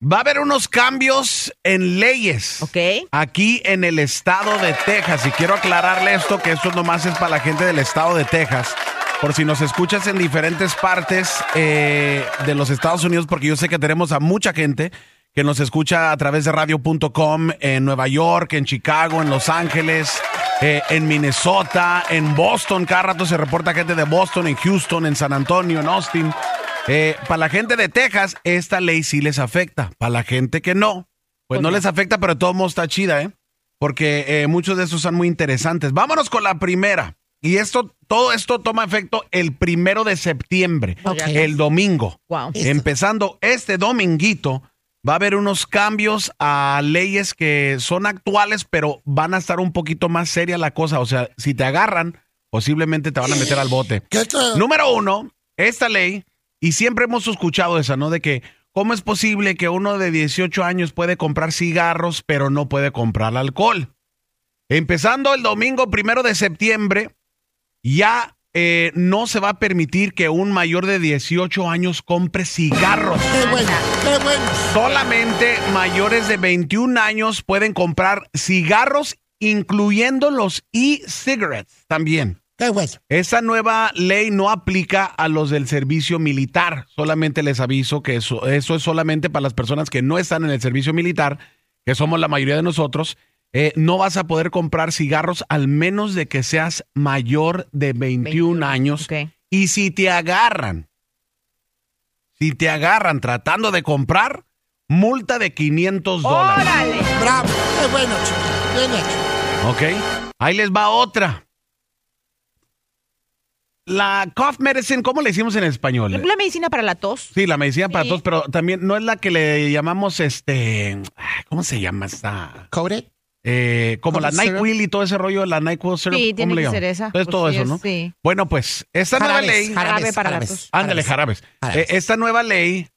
Va a haber unos cambios en leyes. Aquí en el estado de Texas. Y quiero aclararle esto, que esto nomás es para la gente del estado de Texas. Por si nos escuchas en diferentes partes eh, de los Estados Unidos, porque yo sé que tenemos a mucha gente que nos escucha a través de radio.com en Nueva York, en Chicago, en Los Ángeles, eh, en Minnesota, en Boston. Cada rato se reporta gente de Boston, en Houston, en San Antonio, en Austin. Eh, para la gente de Texas, esta ley sí les afecta. Para la gente que no, pues no les afecta, pero de todos modos está chida, ¿eh? Porque eh, muchos de esos son muy interesantes. Vámonos con la primera. Y esto, todo esto toma efecto el primero de septiembre, el domingo. Wow. Empezando este dominguito, va a haber unos cambios a leyes que son actuales, pero van a estar un poquito más seria la cosa. O sea, si te agarran, posiblemente te van a meter al bote. Número uno, esta ley, y siempre hemos escuchado esa, ¿no? De que, ¿cómo es posible que uno de 18 años puede comprar cigarros, pero no puede comprar alcohol? Empezando el domingo primero de septiembre, ya eh, no se va a permitir que un mayor de 18 años compre cigarros. Qué bueno, qué bueno. Solamente mayores de 21 años pueden comprar cigarros, incluyendo los e-cigarettes también. Qué. Esa nueva ley no aplica a los del servicio militar. Solamente les aviso que eso, eso es solamente para las personas que no están en el servicio militar, que somos la mayoría de nosotros. Eh, no vas a poder comprar cigarros al menos de que seas mayor de 21, 21, años. Y si te agarran, si te agarran tratando de comprar, multa de 500 dólares. ¡Órale! Bravo. Qué bueno, chico. Bien hecho. Ok. Ahí les va otra. La cough medicine, ¿cómo le decimos en español? La medicina para la tos. Sí, la medicina para Sí. todos, pero también no es la que le llamamos este. ¿Cómo se llama esta? Coated. Eh, como la. NyQuil y todo ese rollo, la NyQuil syrup. Sí, ¿cómo tiene le que ser esa. Entonces Pues todo sí, eso, es- ¿no? sí. Bueno, pues esta nueva ley. jarabes, Jarabe para la tos. Ándale, jarabes. Jarabes. Eh, esta nueva ley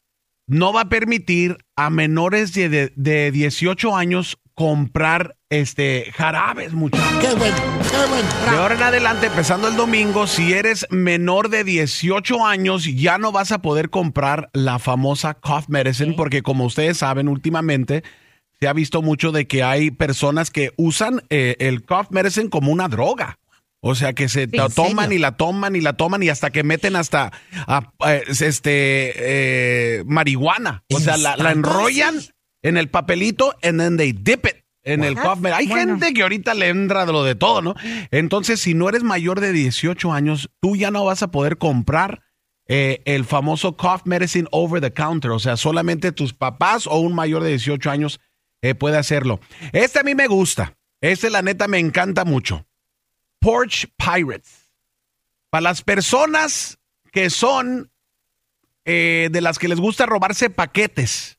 no va a permitir a menores de, de- de 18 años comprar este jarabes, muchachos. Qué bueno, qué bueno. De ahora en adelante, empezando el domingo, si eres menor de 18 años, ya no vas a poder comprar la famosa cough medicine, porque como ustedes saben, últimamente se ha visto mucho de que hay personas que usan eh, el cough medicine como una droga. O sea, que se la ¿En toman serio? y la toman y la toman y hasta que meten hasta a- eh, este eh, marihuana. O sea, la, la enrollan en el papelito and then they dip it en el cough medicine. Hay Bueno. gente que ahorita le entra de lo de todo, ¿no? Entonces, si no eres mayor de 18 años, tú ya no vas a poder comprar eh, el famoso cough medicine over the counter. O sea, solamente tus papás o un mayor de 18 años eh, puede hacerlo. Este a mí me gusta. Este, la neta, me encanta mucho. Porch Pirates. Para las personas que son eh, de las que les gusta robarse paquetes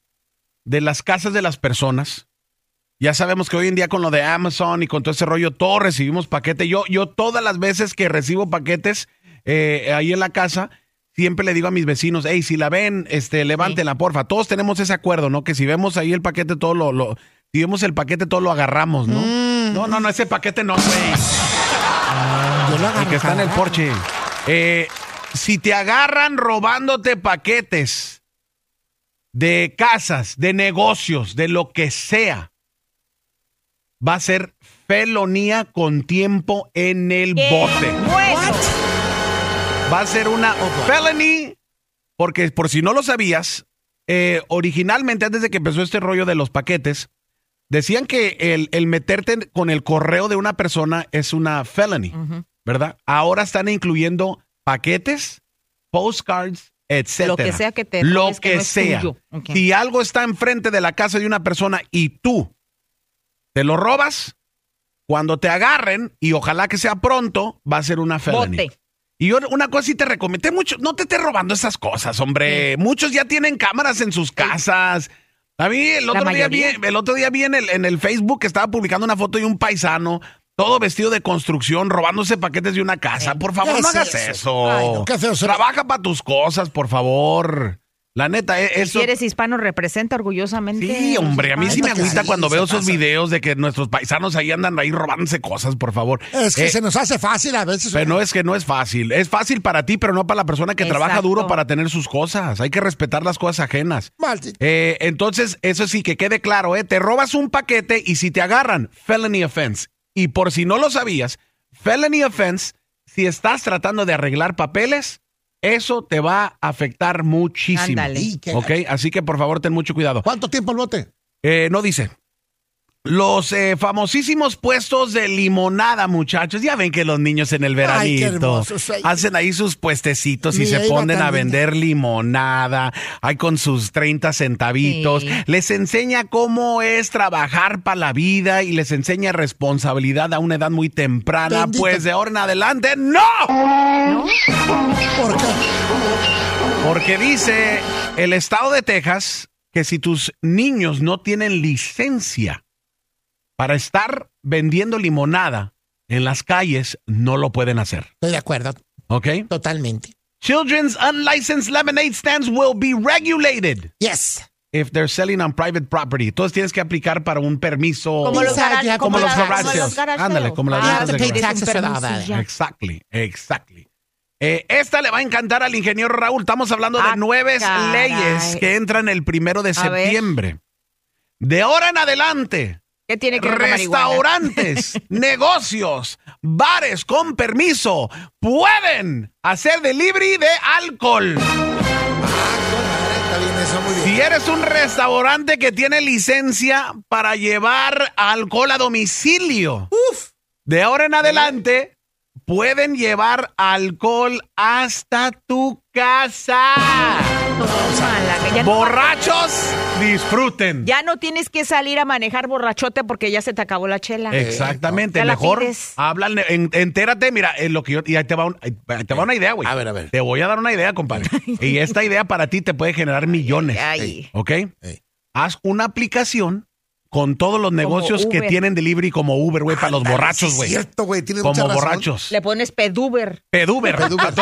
de las casas de las personas. Ya sabemos que hoy en día con lo de Amazon y con todo ese rollo, todos recibimos paquete. Yo, yo todas las veces que recibo paquetes eh, ahí en la casa, siempre le digo a mis vecinos, hey, si la ven, este, levántenla, porfa. Todos tenemos ese acuerdo, ¿no? Que si vemos ahí el paquete, todo lo, lo- si vemos el paquete, todo lo agarramos, ¿no? No, no, no, ese paquete no, güey. Yo lo El que está en el porche. Eh, si te agarran robándote paquetes de casas, de negocios, de lo que sea, va a ser felonía con tiempo en el ¡Qué bote. Va a ser una felony, porque por si no lo sabías, eh, originalmente antes de que empezó este rollo de los paquetes, decían que el, el meterte con el correo de una persona es una felony. ¿verdad? Ahora están incluyendo paquetes, postcards, etcétera. Lo que sea que te Lo que que no es sea. tuyo. Si algo está enfrente de la casa de una persona y tú te lo robas, cuando te agarren, y ojalá que sea pronto, va a ser una felony. Bote. Y yo una cosa sí te recomendé mucho, no te estés robando esas cosas, hombre. Muchos ya tienen cámaras en sus casas. A mí el otro, día vi, el otro día vi en el, en el Facebook que estaba publicando una foto de un paisano, todo vestido de construcción, robándose paquetes de una casa. Por favor, ¿Qué no es hagas eso? eso. Ay, no, qué. Trabaja para tus cosas, por favor. La neta, e- eso... Si eres hispano, representa orgullosamente. Sí, hombre, a mí sí me agüita sí, cuando veo esos pasa. videos de que nuestros paisanos ahí andan ahí robándose cosas, por favor. Es que Eh, se nos hace fácil a veces. Pero no es que no es fácil. Es fácil para ti, pero no para la persona que trabaja duro para tener sus cosas. Hay que respetar las cosas ajenas. Maldito. Eh, entonces, eso sí, que quede claro, ¿eh? Te robas un paquete y si te agarran, felony offense. Y por si no lo sabías, felony offense, si estás tratando de arreglar papeles, eso te va a afectar muchísimo. Ándale. ¿Ok? Así que por favor, ten mucho cuidado. ¿Cuánto tiempo el bote? Eh, no dice. Los eh, famosísimos puestos de limonada, muchachos. Ya ven que los niños en el Ay, veranito hermosos, hacen ahí sus puestecitos y se ponen a vender limonada. Hay con sus 30 centavitos. Sí. Les enseña cómo es trabajar para la vida y les enseña responsabilidad a una edad muy temprana. Bendito. Pues de ahora en adelante, ¡no! ¿Por qué? Porque dice el estado de Texas que si tus niños no tienen licencia para estar vendiendo limonada en las calles, no lo pueden hacer. Estoy de acuerdo, ¿Ok? totalmente. Children's unlicensed lemonade stands will be regulated Yes. if they're selling on private property. Entonces tienes que aplicar para un permiso. Como los, Inside, gara- ya, como garage como los garage Ándale, como las Ah, de garage. Exactly, exactly. Eh, esta le va a encantar al ingeniero Raúl. Estamos hablando de Ah, nueve caray. leyes que entran el primero de A ver. septiembre. De ahora en adelante, ¿Qué tiene que ver restaurantes, negocios, bares con permiso pueden hacer delivery de alcohol. Si eres un restaurante que tiene licencia para llevar alcohol a domicilio, de ahora en adelante pueden llevar alcohol hasta tu casa. Ya no- Borrachos, disfruten. Ya no tienes que salir a manejar borrachote porque ya se te acabó la chela. Exactamente, Ya la mejor en- entérate, mira, en lo que yo y ahí te va, un- ahí te va una idea, güey. A ver, a ver. Te voy a dar una idea, compadre. y esta idea para ti te puede generar millones. ay. ¿Ok? Haz una aplicación con todos los negocios que tienen delivery como Uber, güey, para los Ándale, borrachos, güey. Es cierto, güey. Tienes como mucha razón. borrachos. Le pones peduber. Peduber. Peduber.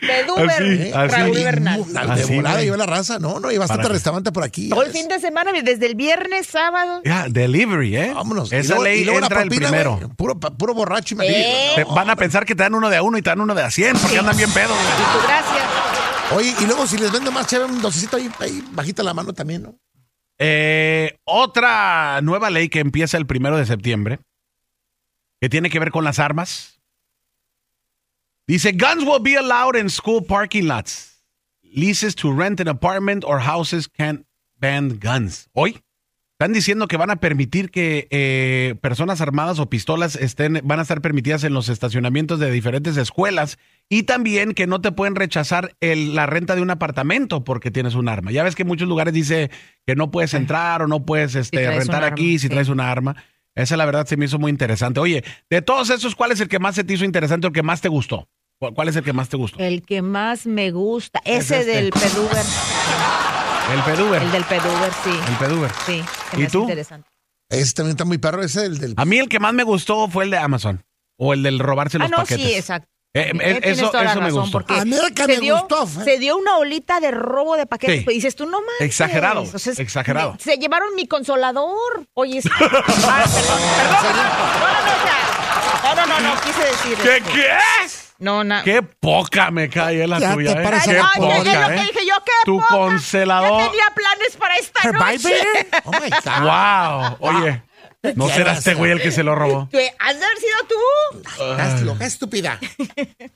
Peduber. Así, así. Raúl Bernal. De Así, volada lleva la raza. No, no, hay bastante Para- restaurante por aquí. Todo el fin de semana, desde el viernes, sábado. Ya, delivery, ¿eh? Vámonos. Esa Y luego- ley y luego la entra el propina, primero. güey, Puro, puro borracho y Eh. Te- van a pensar que te dan uno de a uno y te dan uno de a cien porque andan bien pedos, güey. Oye, y luego si les vende más chévere, un docecito ahí, bajita la mano también, ¿no? Eh, otra nueva ley que empieza el primero de septiembre, que tiene que ver con las armas. Dice, guns will be allowed in school parking lots. Leases to rent an apartment or houses can't ban guns. Hoy están diciendo que van a permitir que eh, personas armadas o pistolas estén, van a estar permitidas en los estacionamientos de diferentes escuelas y también que no te pueden rechazar el- la renta de un apartamento porque tienes un arma. Ya ves que en muchos lugares dice que no puedes entrar o no puedes este, rentar arma, aquí si sí. traes una arma. Esa la verdad se me hizo muy interesante. Oye, de todos esos, ¿cuál es el que más se te hizo interesante o el que más te gustó? ¿Cuál es el que más te gustó? El que más me gusta. Es Ese este. del peduber. El peduber. El del peduber, sí. El peduber. Sí. ¿Y me hace tú? interesante. Ese también está muy perro, ese el del... A mí el que más me gustó fue el de Amazon o el del robarse Ah, los no, paquetes. sí, exacto. Eh, Sí, eh, eso toda la eso me gustó. porque A mí el que se me dio, gustó fue- Se dio una olita de robo de paquetes. Sí. Pues dices tú, no manches. Exagerado, O sea, es- exagerado. Se llevaron mi consolador. Oye, es- ah, perdón, perdón. No, no, no, o sea, no, no, no, no, quise decir. ¿Qué, qué es? No, no. Qué poca me cae la Ya tuya, te ¿eh? parece Qué Ay, poca, lo poca, que ¿eh? dije yo, qué Tu poca. congelador. Ya tenía planes para esta Her noche. Vibrator. Oh my God. Wow. Oye, ¿no Qué será este güey el que se lo robó? ¿Has de haber sido tú? Estás loca, estúpida.